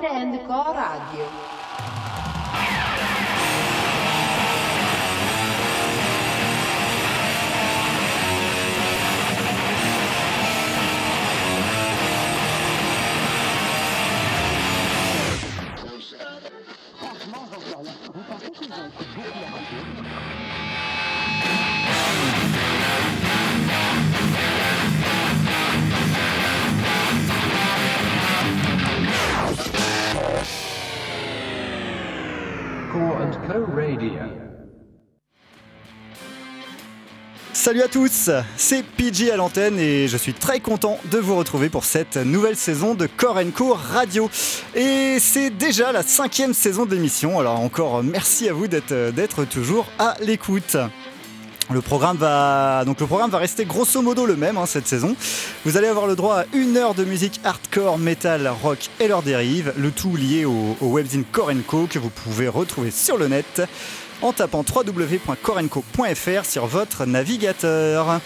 Core Co Radio. Salut à tous, c'est PG à l'antenne et je suis très content de vous retrouver pour cette nouvelle saison de Core Co Radio. Et c'est déjà la cinquième saison d'émission, alors encore merci à vous d'être toujours à l'écoute. Le programme va donc le programme va rester grosso modo le même hein, cette saison. Vous allez avoir le droit à une heure de musique hardcore, metal, rock et leurs dérives, le tout lié au, au webzine Core Co que vous pouvez retrouver sur le net en tapant www.corenco.fr sur votre navigateur.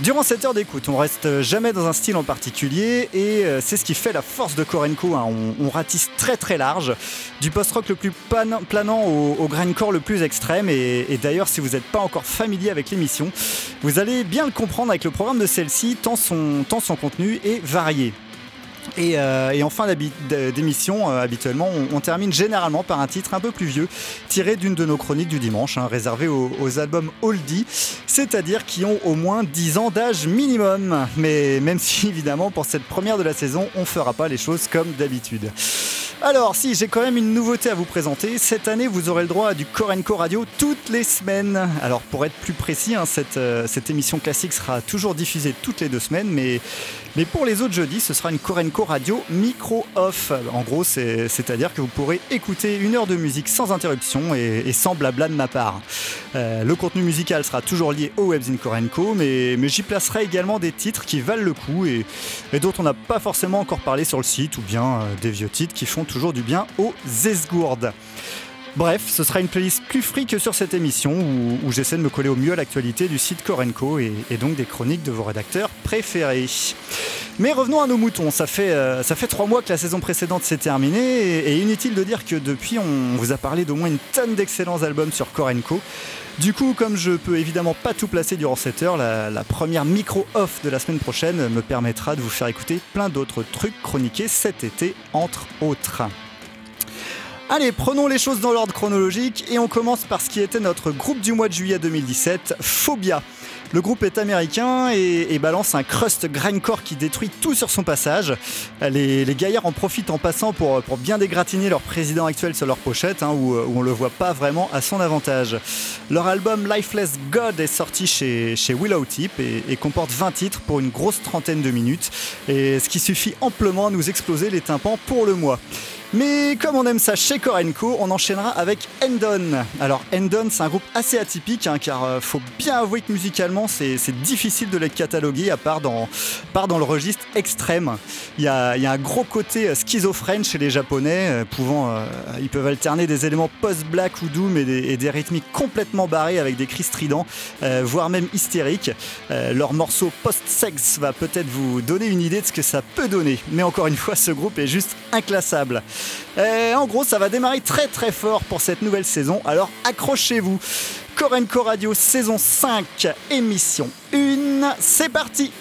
Durant cette heure d'écoute, on reste jamais dans un style en particulier et euh, c'est ce qui fait la force de Korenko. Hein. On, ratisse très très large, du post-rock le plus planant au, au grindcore le plus extrême. Et, d'ailleurs, si vous n'êtes pas encore familier avec l'émission, vous allez bien le comprendre avec le programme de celle-ci, tant son contenu est varié. Euh, et, en fin d'émission, euh, habituellement, on, termine généralement par un titre un peu plus vieux, tiré d'une de nos chroniques du dimanche, hein, réservé aux, aux, albums oldie, c'est-à-dire qui ont au moins 10 ans d'âge minimum. Mais même si, évidemment, pour cette première de la saison, on ne fera pas les choses comme d'habitude. Alors, si, j'ai quand même une nouveauté à vous présenter. Cette année, vous aurez le droit à du Corenco Radio toutes les semaines. Alors, pour être plus précis, hein, cette, euh, cette, émission classique sera toujours diffusée toutes les deux semaines, mais, mais pour les autres jeudis, ce sera une Corenco Radio micro-off. En gros, c'est-à-dire que vous pourrez écouter une heure de musique sans interruption et, sans blabla de ma part. Euh, le contenu musical sera toujours lié au webzine Corenco, mais, j'y placerai également des titres qui valent le coup et, et dont on n'a pas forcément encore parlé sur le site, ou bien euh, des vieux titres qui font toujours du bien aux esgourdes. Bref, ce sera une playlist plus free que sur cette émission où, j'essaie de me coller au mieux à l'actualité du site Korenko et, donc des chroniques de vos rédacteurs préférés. Mais revenons à nos moutons, ça fait, euh, trois mois que la saison précédente s'est terminée et, inutile de dire que depuis on vous a parlé d'au moins une tonne d'excellents albums sur Korenko. Du coup, comme je peux évidemment pas tout placer durant cette heure, la première micro-off de la semaine prochaine me permettra de vous faire écouter plein d'autres trucs chroniqués cet été, entre autres. Allez, prenons les choses dans l'ordre chronologique et on commence par ce qui était notre groupe du mois de juillet 2017, Phobia. Le groupe est américain et, balance un crust grindcore qui détruit tout sur son passage. Les, gaillards en profitent en passant pour, bien dégratigner leur président actuel sur leur pochette, hein, où, où, on le voit pas vraiment à son avantage. Leur album Lifeless God est sorti chez, chez Willow Tip et, et, comporte 20 titres pour une grosse trentaine de minutes, et ce qui suffit amplement à nous exploser les tympans pour le mois. Mais comme on aime ça chez Korenko, on enchaînera avec Endon. Alors Endon, c'est un groupe assez atypique, hein, car euh, faut bien avouer que musicalement, c'est difficile de les cataloguer, à part dans, part dans le registre extrême. Il y a, un gros côté euh, schizophrène chez les Japonais, euh, pouvant, ils peuvent alterner des éléments post-black ou doom et des, et des, rythmiques complètement barrés avec des cris stridents, voire même hystériques. leur morceau post-sex va peut-être vous donner une idée de ce que ça peut donner. Mais encore une fois, ce groupe est juste inclassable. Et en gros, ça va démarrer très très fort pour cette nouvelle saison, alors accrochez-vous. Corenco Radio saison 5, émission 1, c'est parti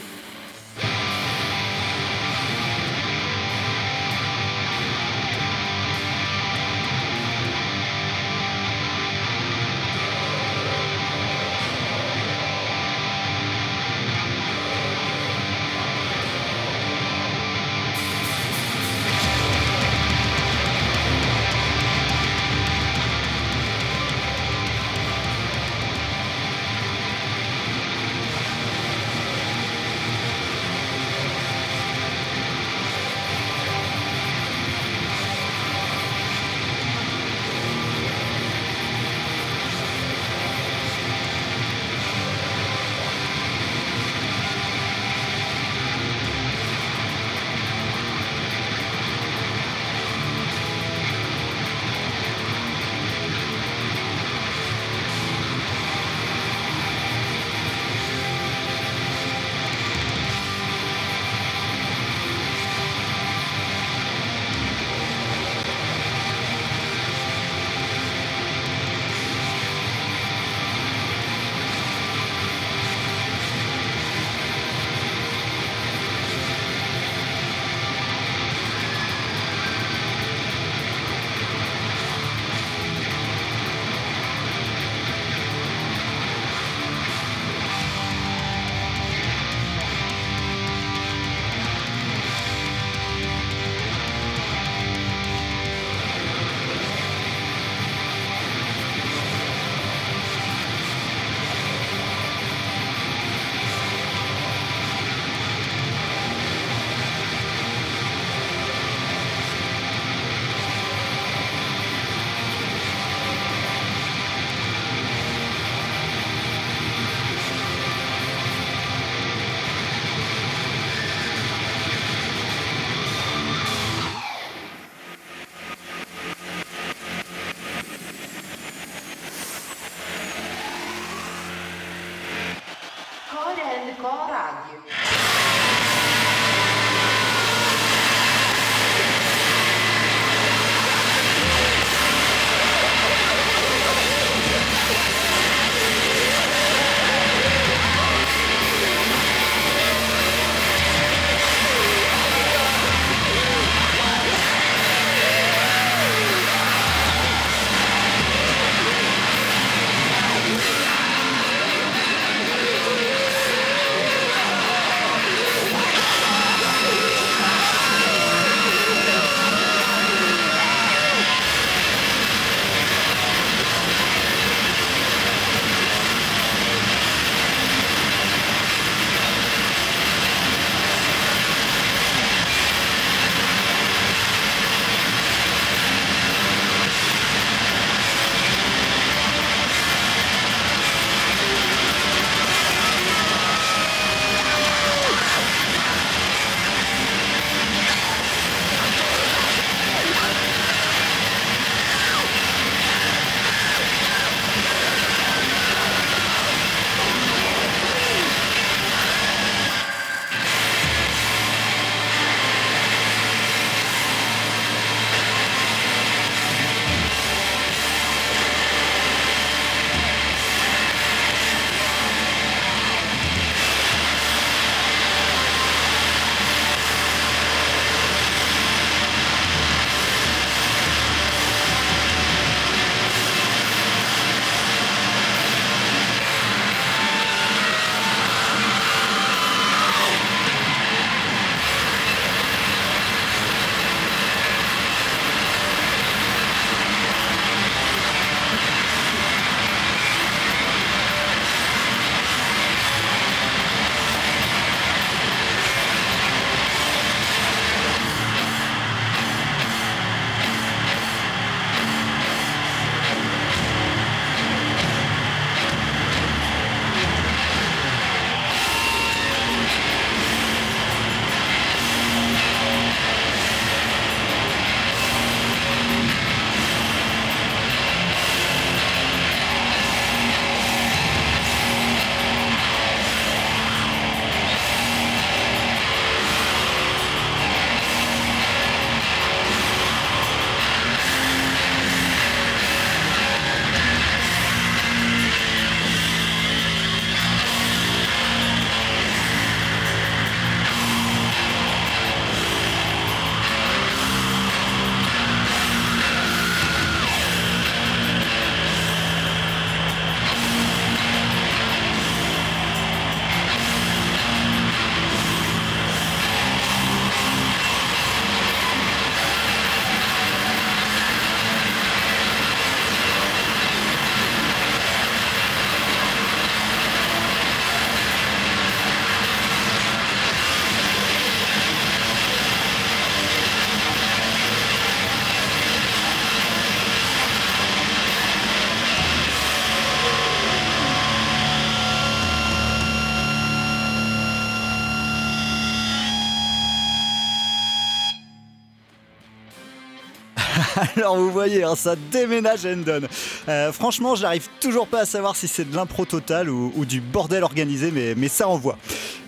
Alors vous voyez, hein, ça déménage Endon. Euh, franchement, je n'arrive toujours pas à savoir si c'est de l'impro total ou, du bordel organisé, mais, mais ça envoie.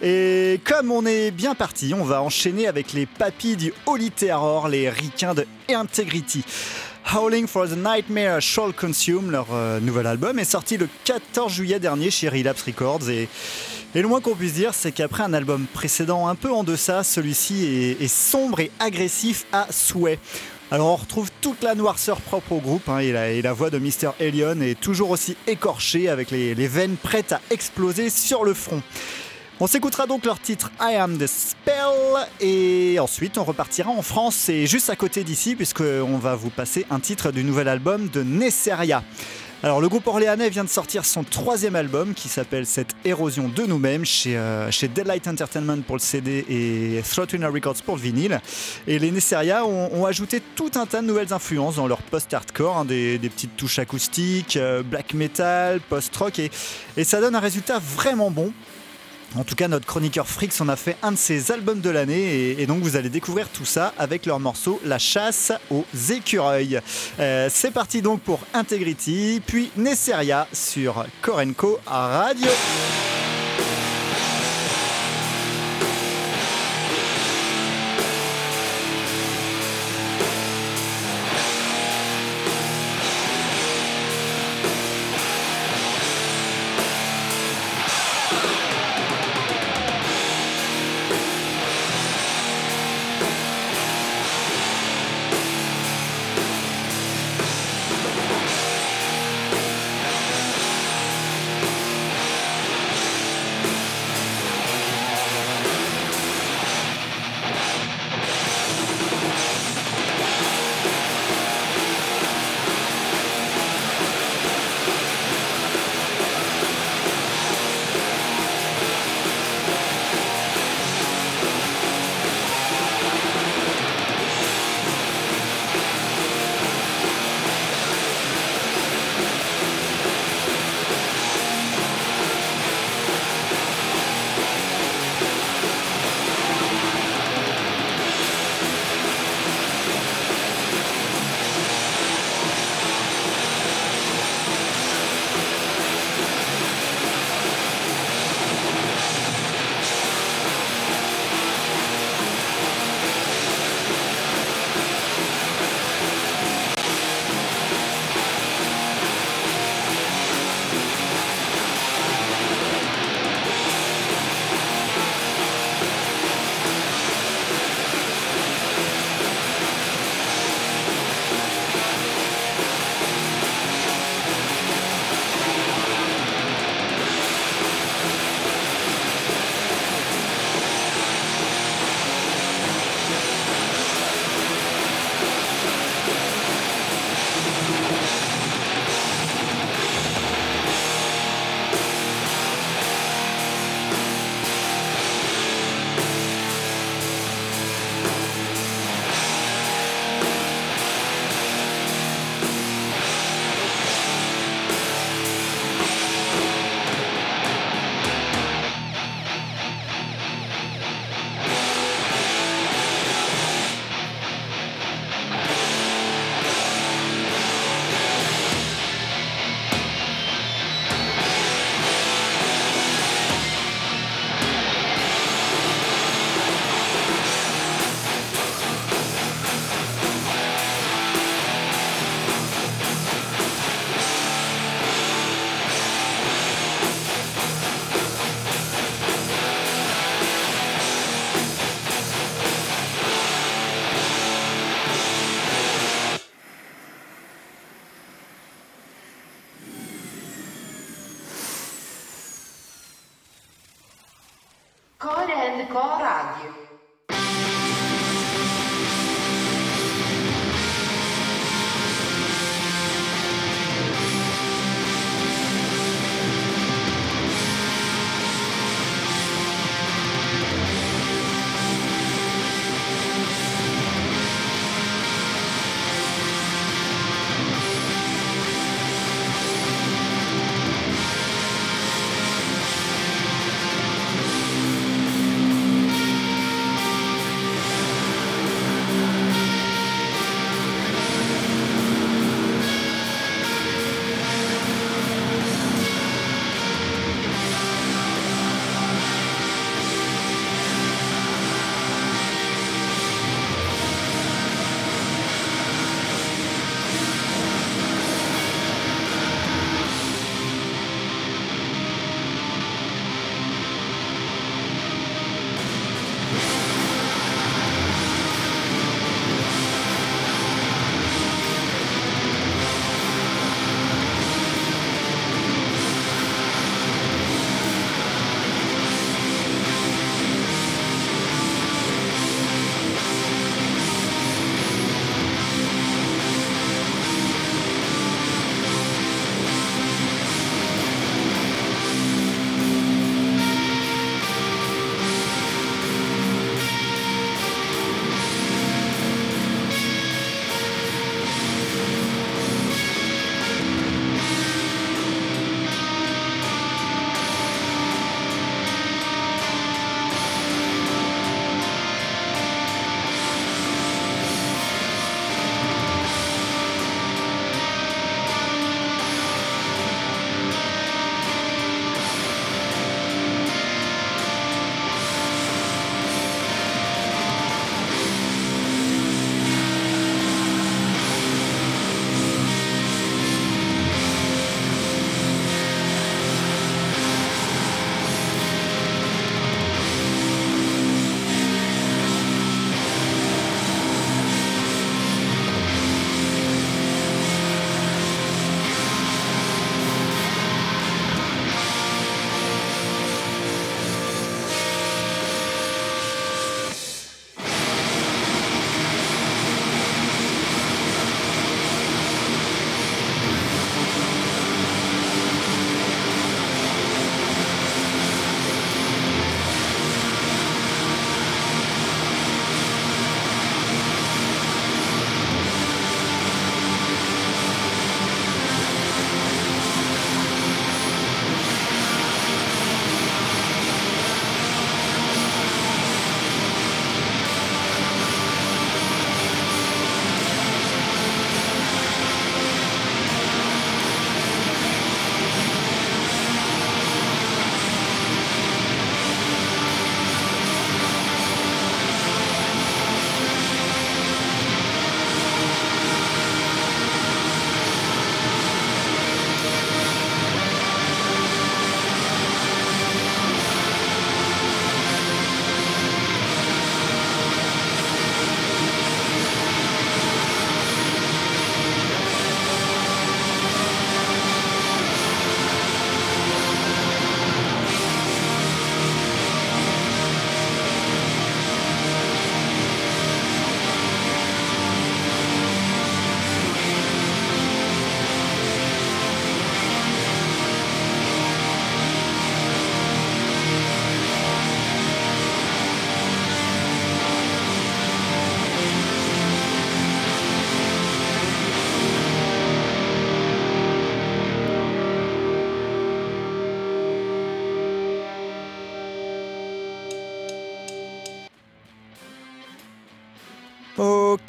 Et comme on est bien parti, on va enchaîner avec les papis du Holy Terror, les ricains de Integrity. Howling for the Nightmare Shall Consume, leur euh, nouvel album, est sorti le 14 juillet dernier chez Relapse Records et, et le moins qu'on puisse dire, c'est qu'après un album précédent un peu en deçà, celui-ci est, sombre et agressif à souhait. Alors on retrouve toute la noirceur propre au groupe hein, et, la, voix de Mr. Elion est toujours aussi écorchée avec les veines prêtes à exploser sur le front. On s'écoutera donc leur titre I Am the Spell et ensuite on repartira en France et juste à côté d'ici puisqu'on va vous passer un titre du nouvel album de Nesseria. Alors le groupe orléanais vient de sortir son troisième album qui s'appelle Cette érosion de nous-mêmes chez, euh, Deadlight Entertainment pour le CD et Throtwinner Records pour le vinyle. Et les Nesseria ont, ajouté tout un tas de nouvelles influences dans leur post-hardcore, hein, des, petites touches acoustiques, euh, black metal, post-rock et ça donne un résultat vraiment bon. En tout cas, notre chroniqueur Frix en a fait un de ses albums de l'année et, donc vous allez découvrir tout ça avec leur morceau La chasse aux écureuils. Euh, c'est parti donc pour Integrity, puis Nesseria sur Korenko Radio.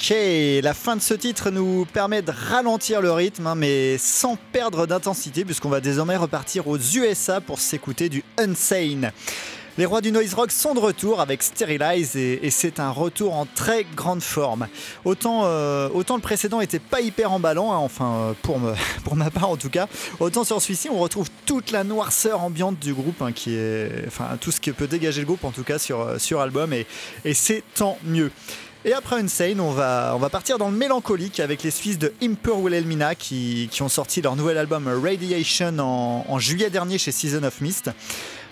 La fin de ce titre nous permet de ralentir le rythme, hein, mais sans perdre d'intensité, puisqu'on va désormais repartir aux USA pour s'écouter du Unsane. Les rois du noise rock sont de retour avec Sterilize et, c'est un retour en très grande forme. Autant, euh, le précédent était pas hyper emballant, hein, enfin euh, pour, ma part en tout cas, autant sur celui-ci on retrouve toute la noirceur ambiante du groupe, hein, enfin tout ce qui peut dégager le groupe en tout cas sur, euh, sur album et c'est tant mieux. Et après Insane, on va, on va partir dans le mélancolique avec les Suisses de Impure Wilhelmina qui, qui ont sorti leur nouvel album Radiation en, en juillet dernier chez Season of Mist.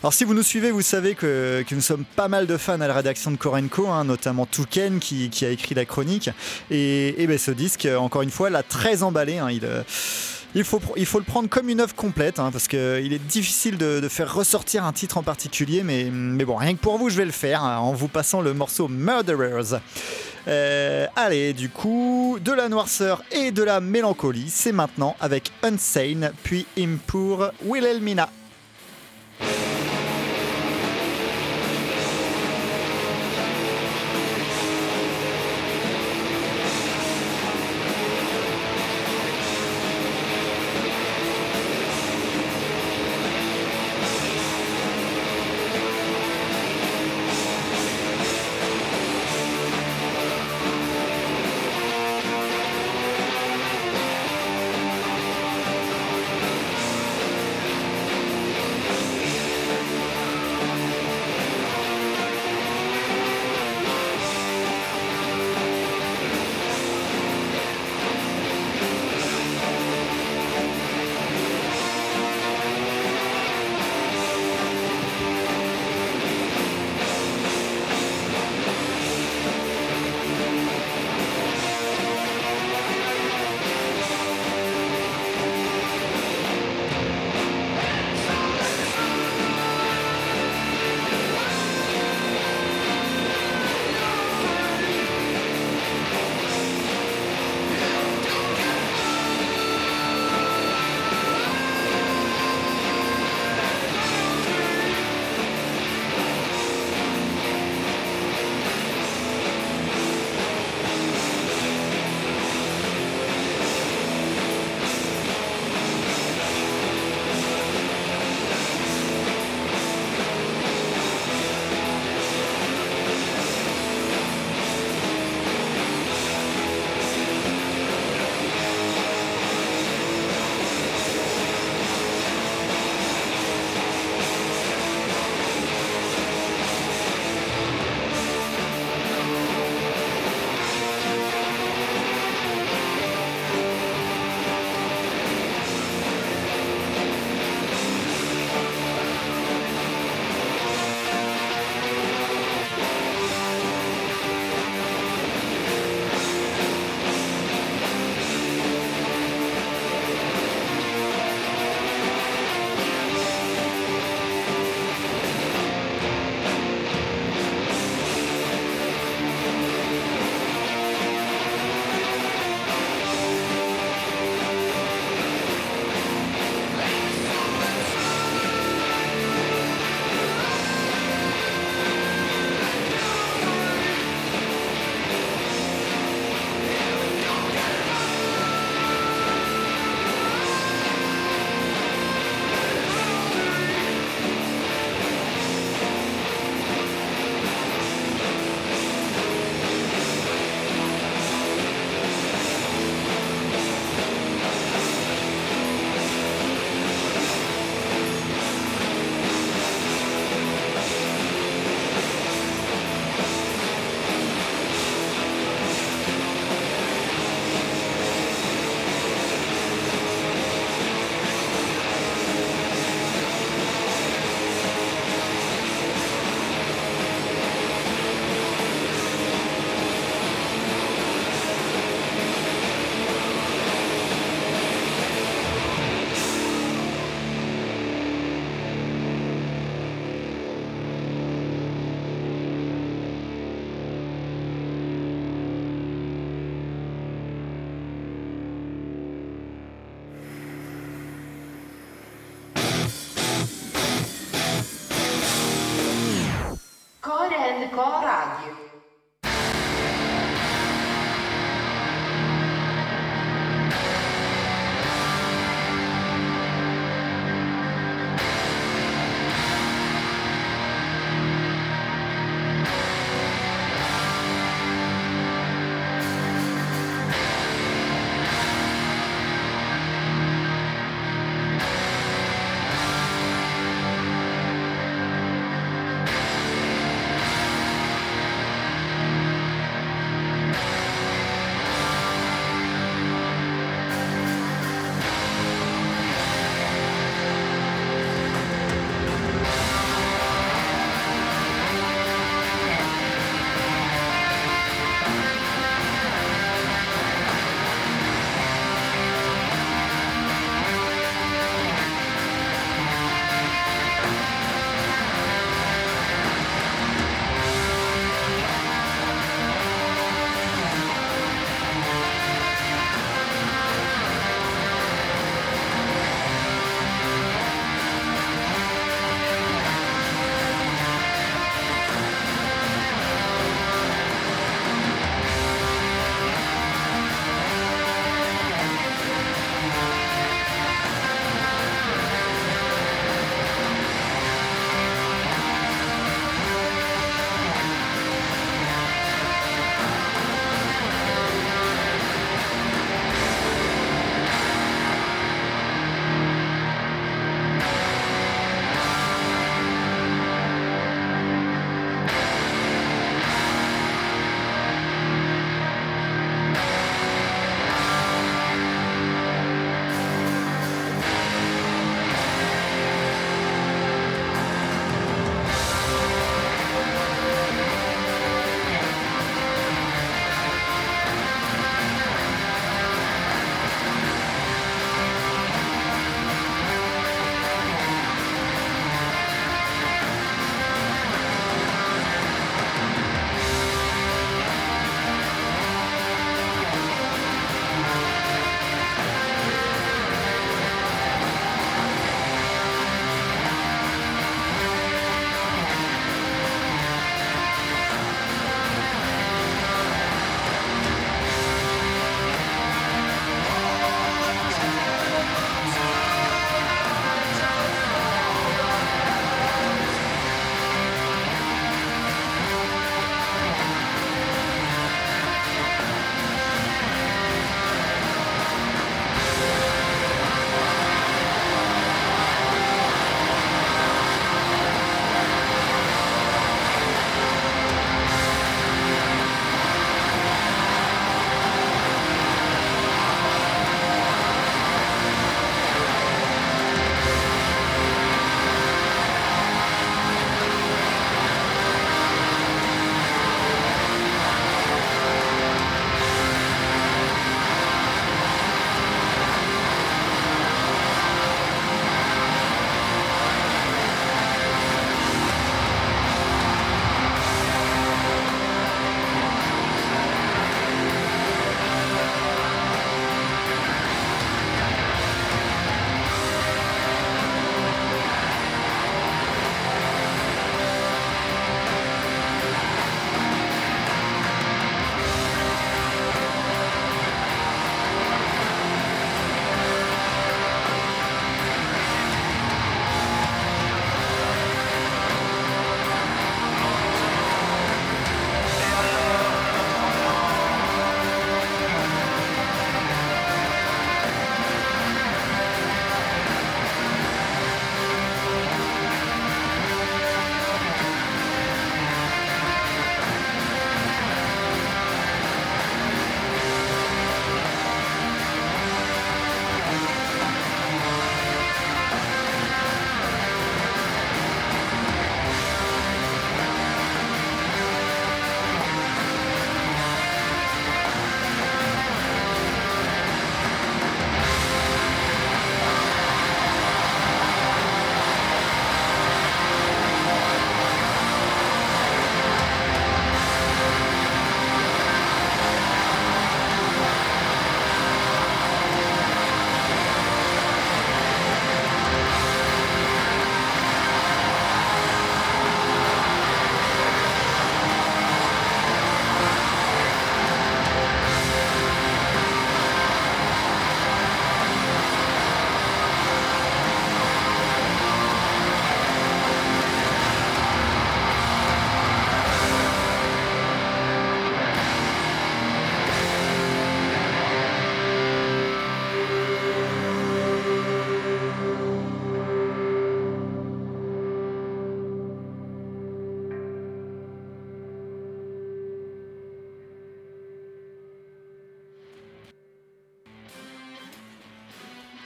Alors si vous nous suivez, vous savez que, nous sommes pas mal de fans à la rédaction de Korenko, hein, notamment Touken qui, qui, a écrit la chronique. Et, ben, ce disque, encore une fois, l'a très emballé. Hein. euh, il faut, le prendre comme une œuvre complète, hein, parce qu'il est difficile de, faire ressortir un titre en particulier, mais, mais bon, rien que pour vous, je vais le faire en vous passant le morceau Murderers. Euh, allez, du coup, de la noirceur et de la mélancolie, c'est maintenant avec Unsane, puis Impure Wilhelmina.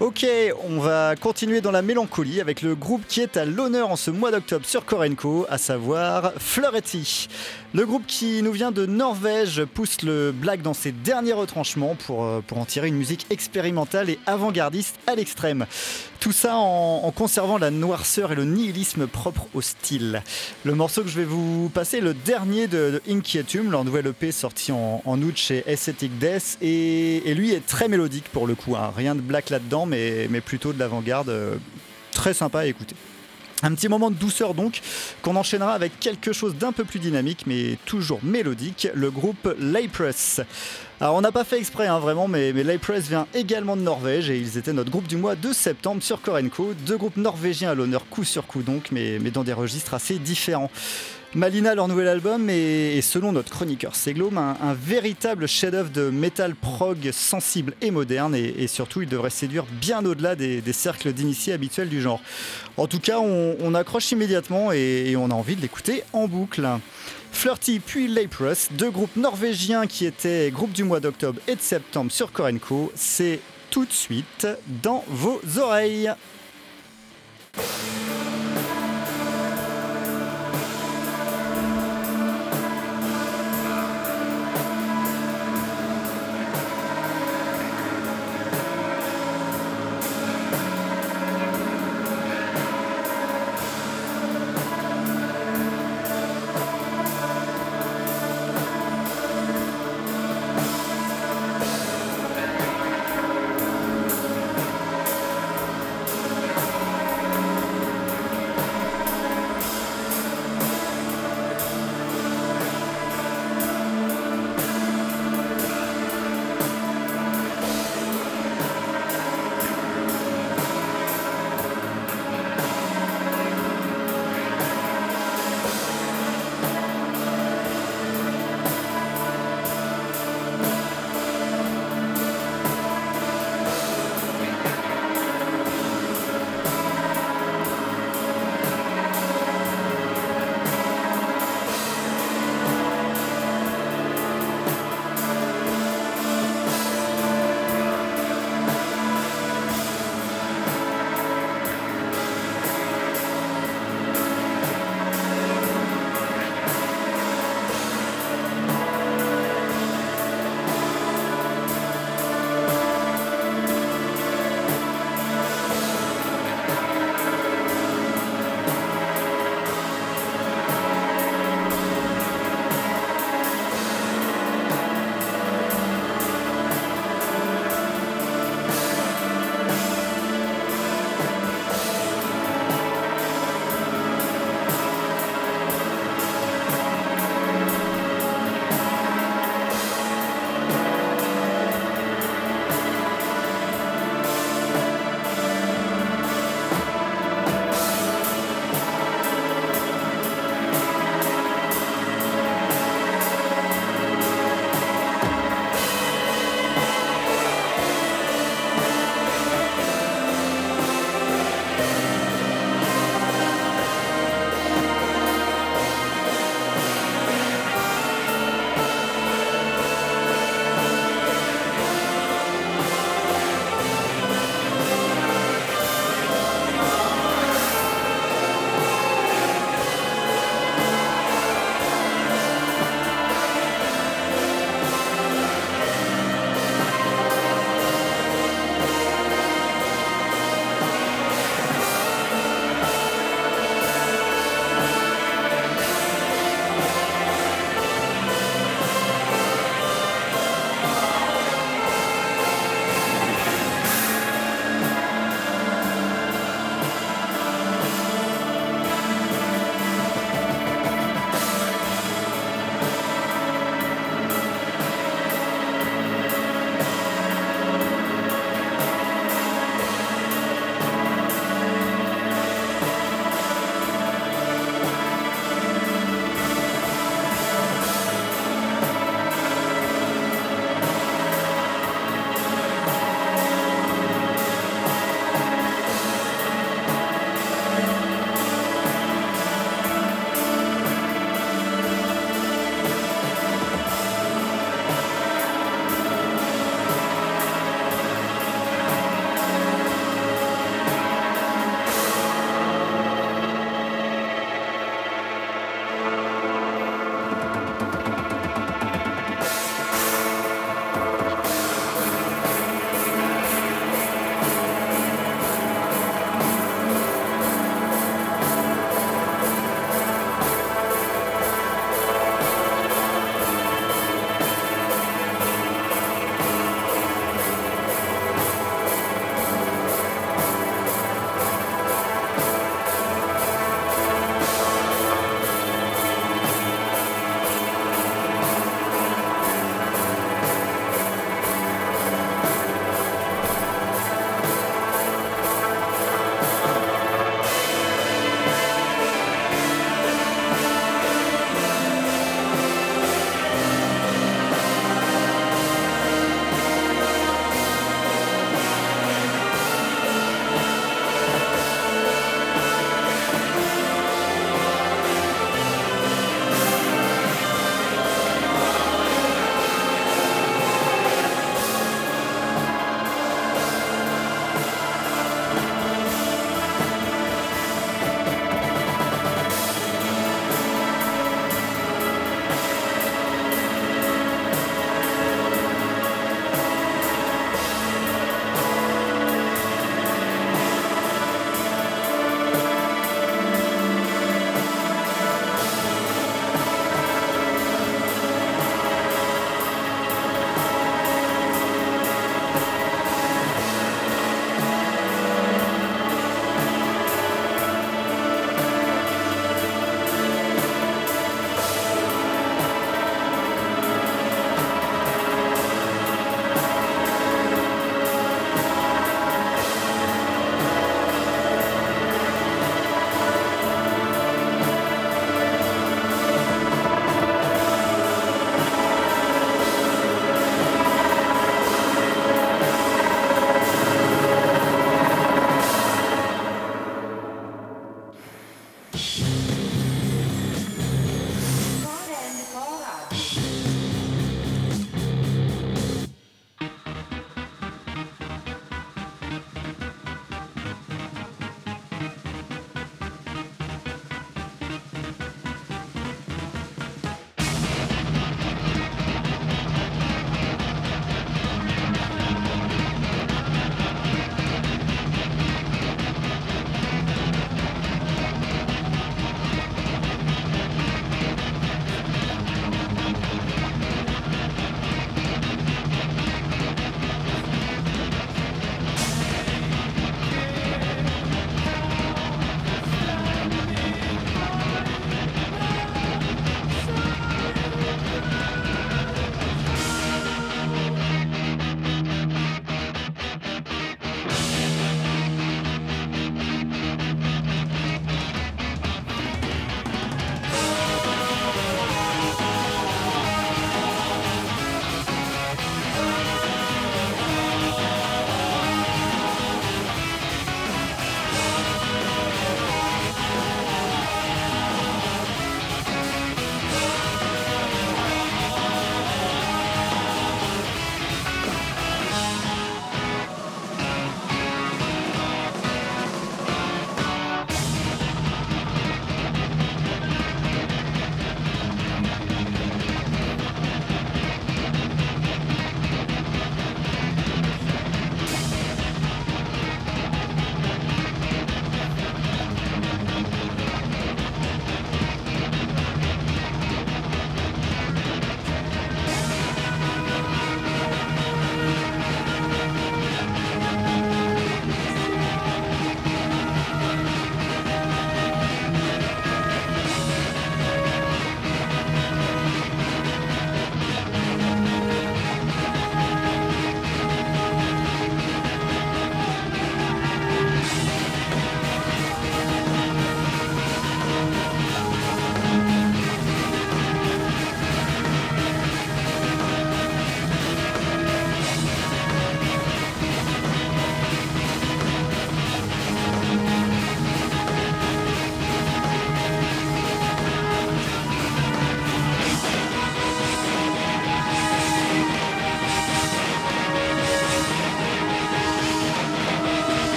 Ok, on va continuer dans la mélancolie avec le groupe qui est à l'honneur en ce mois d'octobre sur Korenko, à savoir Fleuretti. Le groupe qui nous vient de Norvège pousse le black dans ses derniers retranchements pour, euh, pour en tirer une musique expérimentale et avant-gardiste à l'extrême. Tout ça en, conservant la noirceur et le nihilisme propre au style. Le morceau que je vais vous passer est le dernier de, Inquietum, leur nouvelle EP sorti en, août chez Aesthetic Death, et, lui est très mélodique pour le coup. Hein. Rien de black là-dedans, mais, mais plutôt de l'avant-garde. Euh, très sympa à écouter. Un petit moment de douceur donc, qu'on enchaînera avec quelque chose d'un peu plus dynamique, mais toujours mélodique, le groupe Laypress. Alors on n'a pas fait exprès hein, vraiment, mais, mais vient également de Norvège et ils étaient notre groupe du mois de septembre sur Korenko. Deux groupes norvégiens à l'honneur coup sur coup donc, mais dans des registres assez différents. Malina, leur nouvel album, est, selon notre chroniqueur Seglom, un, véritable chef-d'œuvre de metal prog sensible et moderne, et, surtout il devrait séduire bien au-delà des, cercles d'initiés habituels du genre. En tout cas, on, accroche immédiatement et, on a envie de l'écouter en boucle. Flirty puis Laypress, deux groupes norvégiens qui étaient groupe du mois d'octobre et de septembre sur Korenko, c'est tout de suite dans vos oreilles.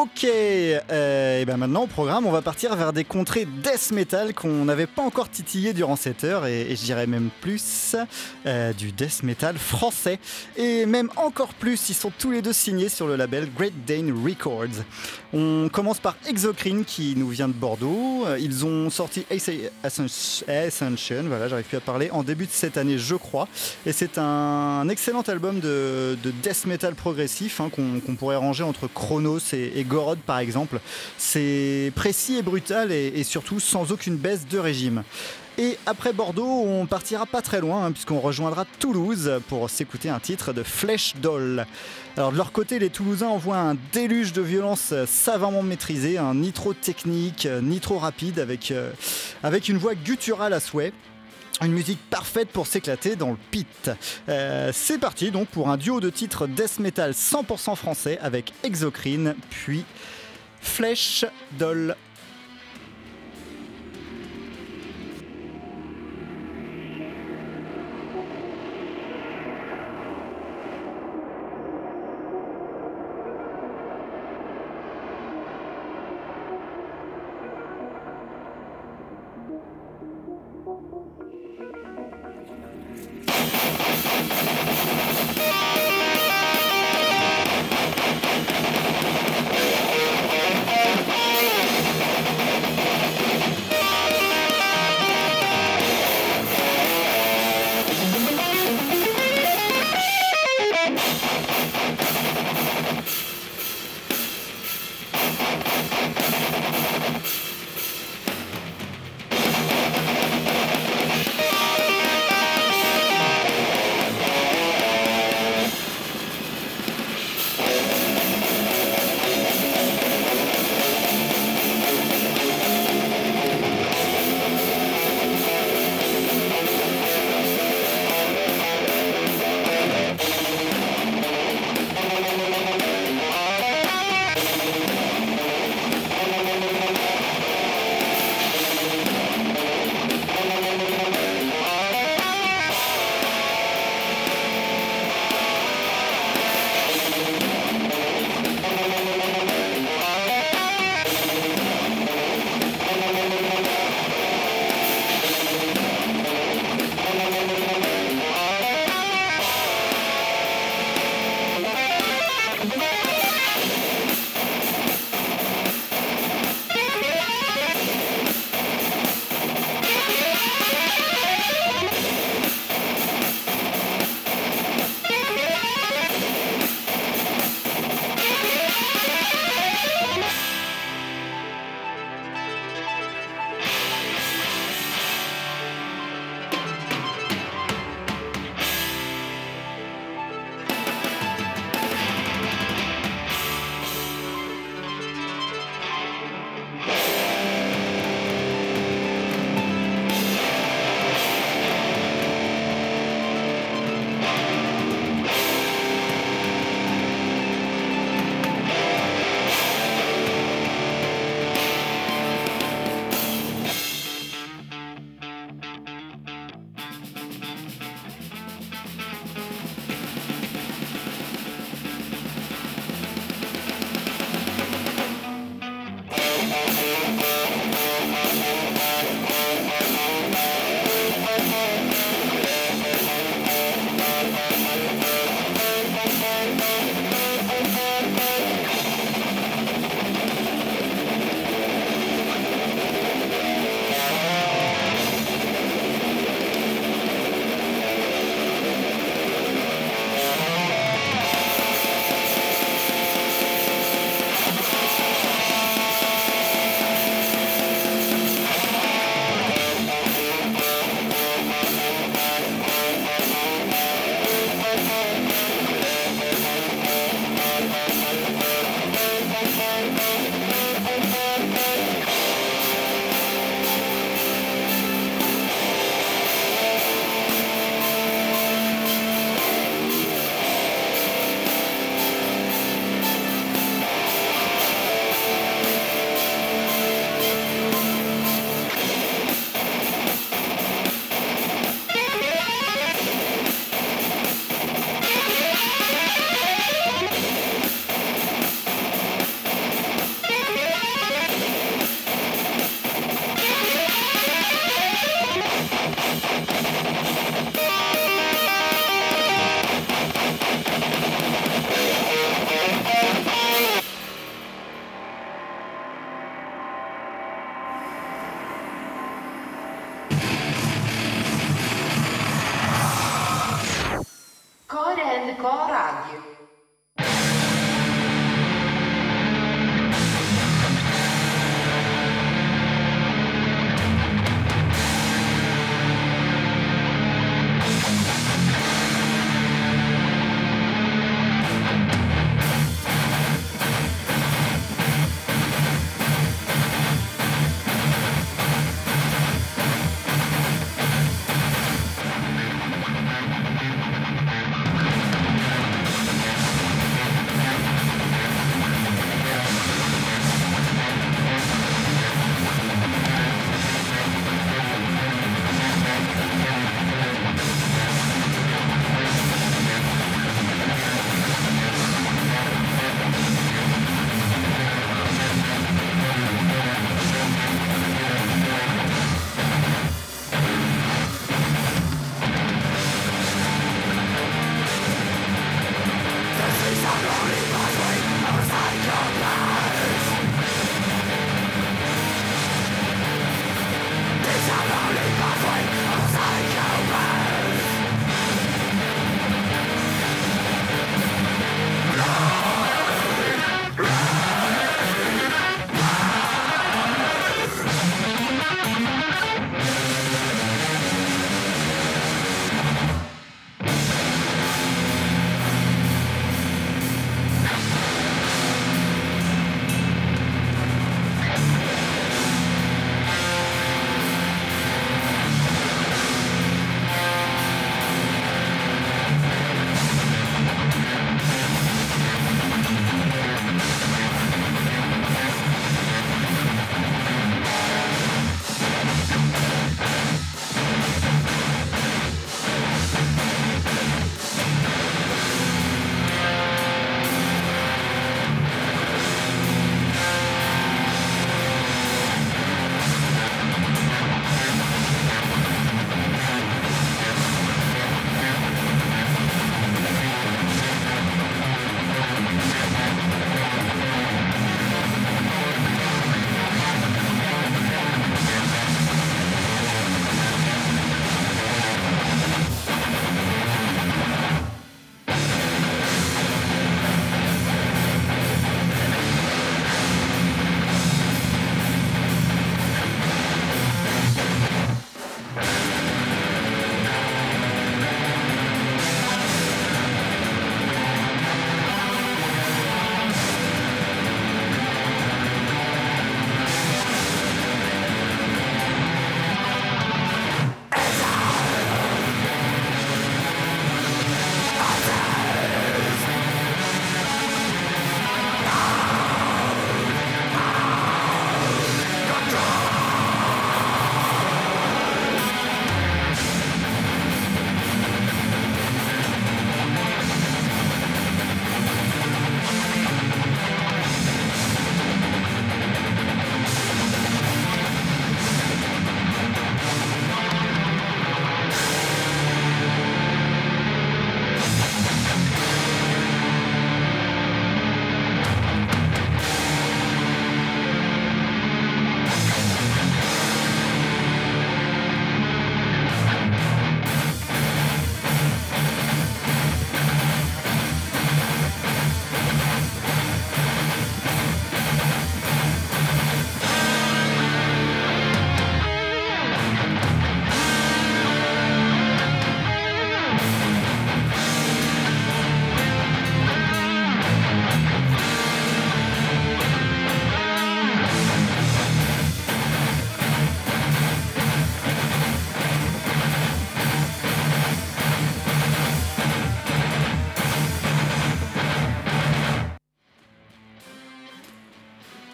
Ok, euh, et ben maintenant au programme, on va partir vers des contrées death metal qu'on n'avait pas encore titillé durant cette heure, et, je dirais même plus euh, du death metal français, et même encore plus, ils sont tous les deux signés sur le label Great Dane Records. On commence par Exocrine qui nous vient de Bordeaux. Ils ont sorti Ascension, voilà, j'arrive plus à parler, en début de cette année, je crois, et c'est un, excellent album de, death metal progressif hein, qu'on pourrait ranger entre Chronos et et Gorod par exemple. C'est précis et brutal et, surtout sans aucune baisse de régime. Et après Bordeaux, on partira pas très loin, hein, puisqu'on rejoindra Toulouse pour s'écouter un titre de Flèche Doll. Alors de leur côté, les Toulousains envoient un déluge de violence savamment maîtrisé, un nitro technique, nitro rapide, avec, euh, avec une voix gutturale à souhait. Une musique parfaite pour s'éclater dans le pit. Euh, c'est parti donc pour un duo de titres death metal 100% français avec Exocrine, puis Flèche Doll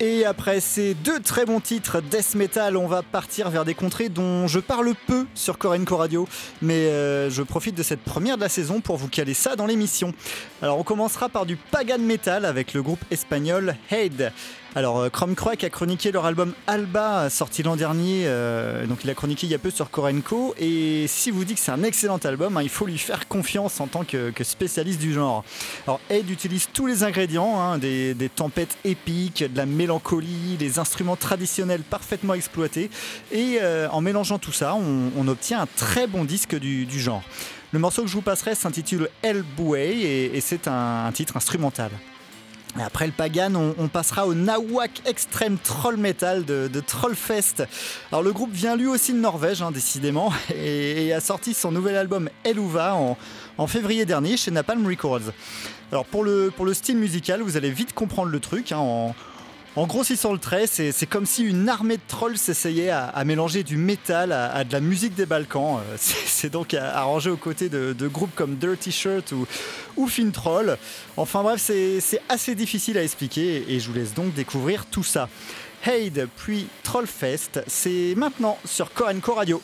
Et après ces deux très bons titres death metal, on va partir vers des contrées dont je parle peu sur Korenko Radio, mais euh, je profite de cette première de la saison pour vous caler ça dans l'émission. Alors on commencera par du pagan metal avec le groupe espagnol Hade. Alors, euh, Chrome a chroniqué leur album Alba, sorti l'an dernier. Euh, donc, il a chroniqué il y a peu sur Korenko. Et si vous dit que c'est un excellent album, hein, il faut lui faire confiance en tant que, spécialiste du genre. Alors, Aid utilise tous les ingrédients hein, des, tempêtes épiques, de la mélancolie, des instruments traditionnels parfaitement exploités. Et euh, en mélangeant tout ça, on, obtient un très bon disque du, genre. Le morceau que je vous passerai s'intitule El et, c'est un titre instrumental. Après le Pagan, on, passera au Nawak Extreme Troll Metal de, Trollfest. Alors le groupe vient lui aussi de Norvège, hein, décidément, et, a sorti son nouvel album Eluva en, en février dernier chez Napalm Records. Alors pour le, pour le style musical, vous allez vite comprendre le truc. Hein, en, en grossissant le trait, c'est comme si une armée de trolls s'essayait à, mélanger du métal à, de la musique des Balkans. Euh, c'est donc arrangé aux côtés de, groupes comme Dirty Shirt ou, ou Fin Troll. Enfin bref, c'est assez difficile à expliquer et je vous laisse donc découvrir tout ça. Haid puis Trollfest, c'est maintenant sur Core Radio.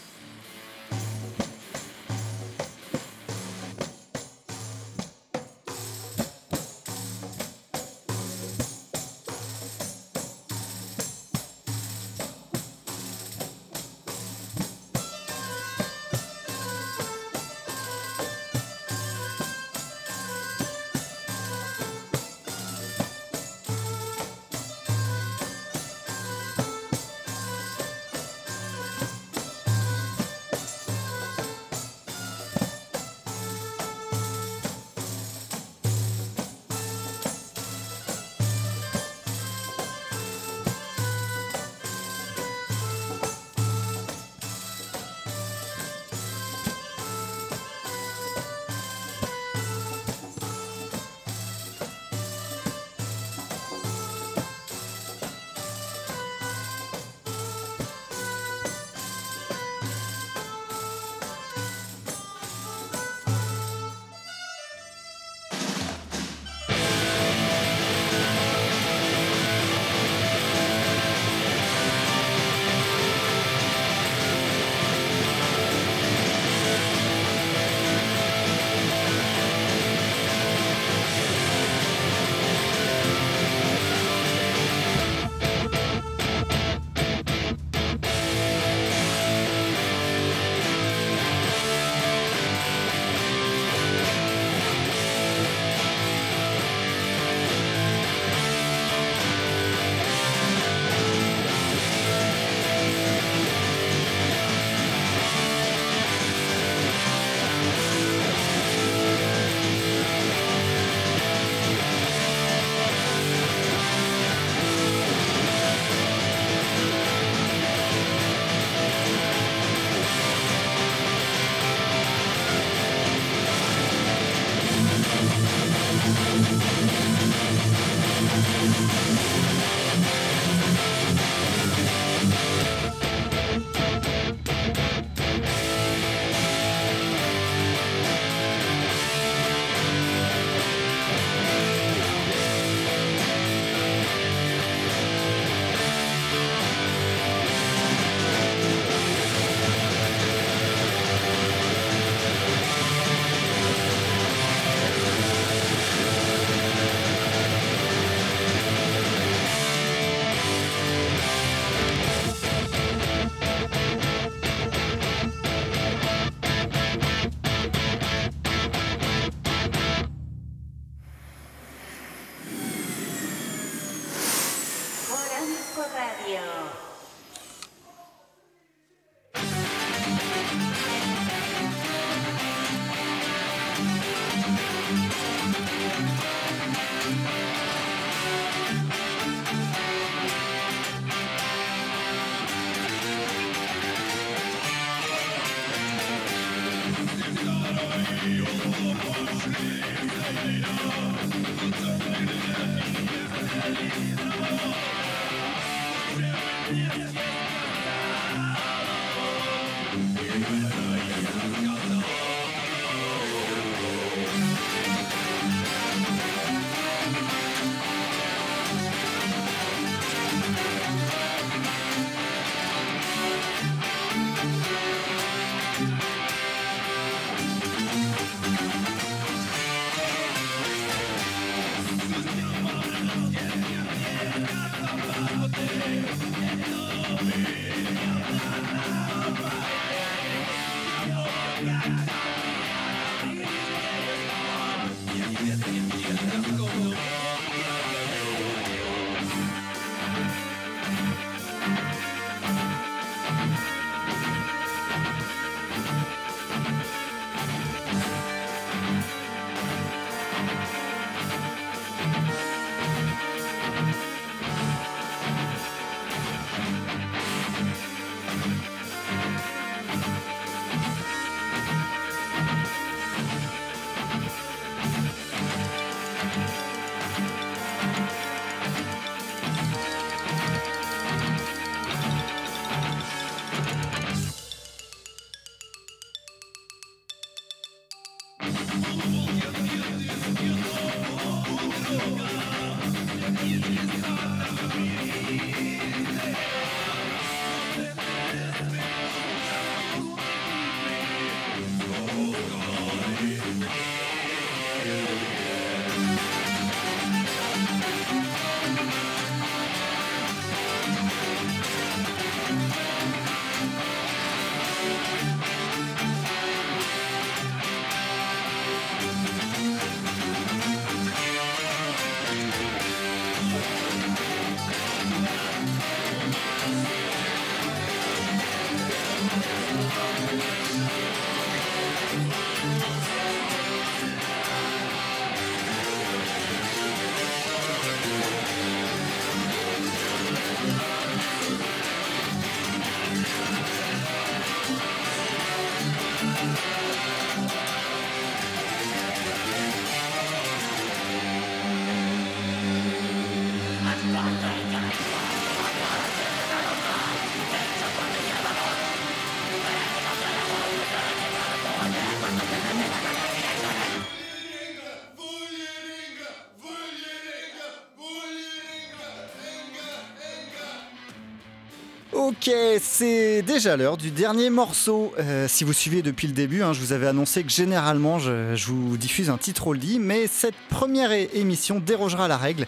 Ok, c'est déjà l'heure du dernier morceau. Euh, si vous suivez depuis le début, hein, je vous avais annoncé que généralement je, vous diffuse un titre oldie, mais cette première émission dérogera la règle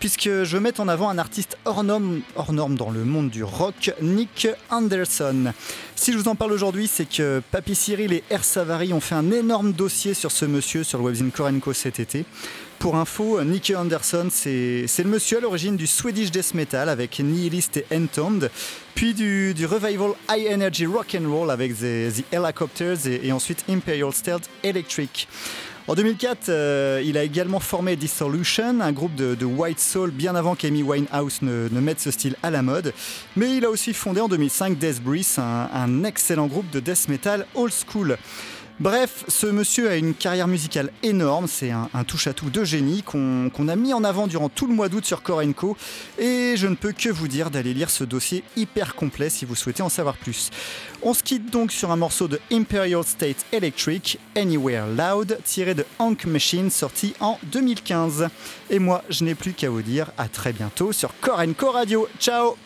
puisque je mets en avant un artiste hors norme, hors norme dans le monde du rock, Nick Anderson. Si je vous en parle aujourd'hui, c'est que Papy Cyril et Air Savary ont fait un énorme dossier sur ce monsieur sur le webzine Korenko cet été. Pour info, Nicky Anderson, c'est le monsieur à l'origine du Swedish Death Metal avec Nihilist et Entombed, puis du, revival High Energy Rock and Roll avec The, Helicopters et, ensuite Imperial Stealth Electric. En 2004, euh, il a également formé Dissolution, un groupe de, white soul bien avant qu'Amy Winehouse ne, mette ce style à la mode. Mais il a aussi fondé en 2005 Death Breeze, un excellent groupe de death metal old school. Bref, ce monsieur a une carrière musicale énorme, c'est un, touche-à-tout de génie qu'on a mis en avant durant tout le mois d'août sur Korenko et je ne peux que vous dire d'aller lire ce dossier hyper complet si vous souhaitez en savoir plus. On se quitte donc sur un morceau de Imperial State Electric, Anywhere Loud, tiré de Hank Machine, sorti en 2015. Et moi, je n'ai plus qu'à vous dire à très bientôt sur Korenko Radio. Ciao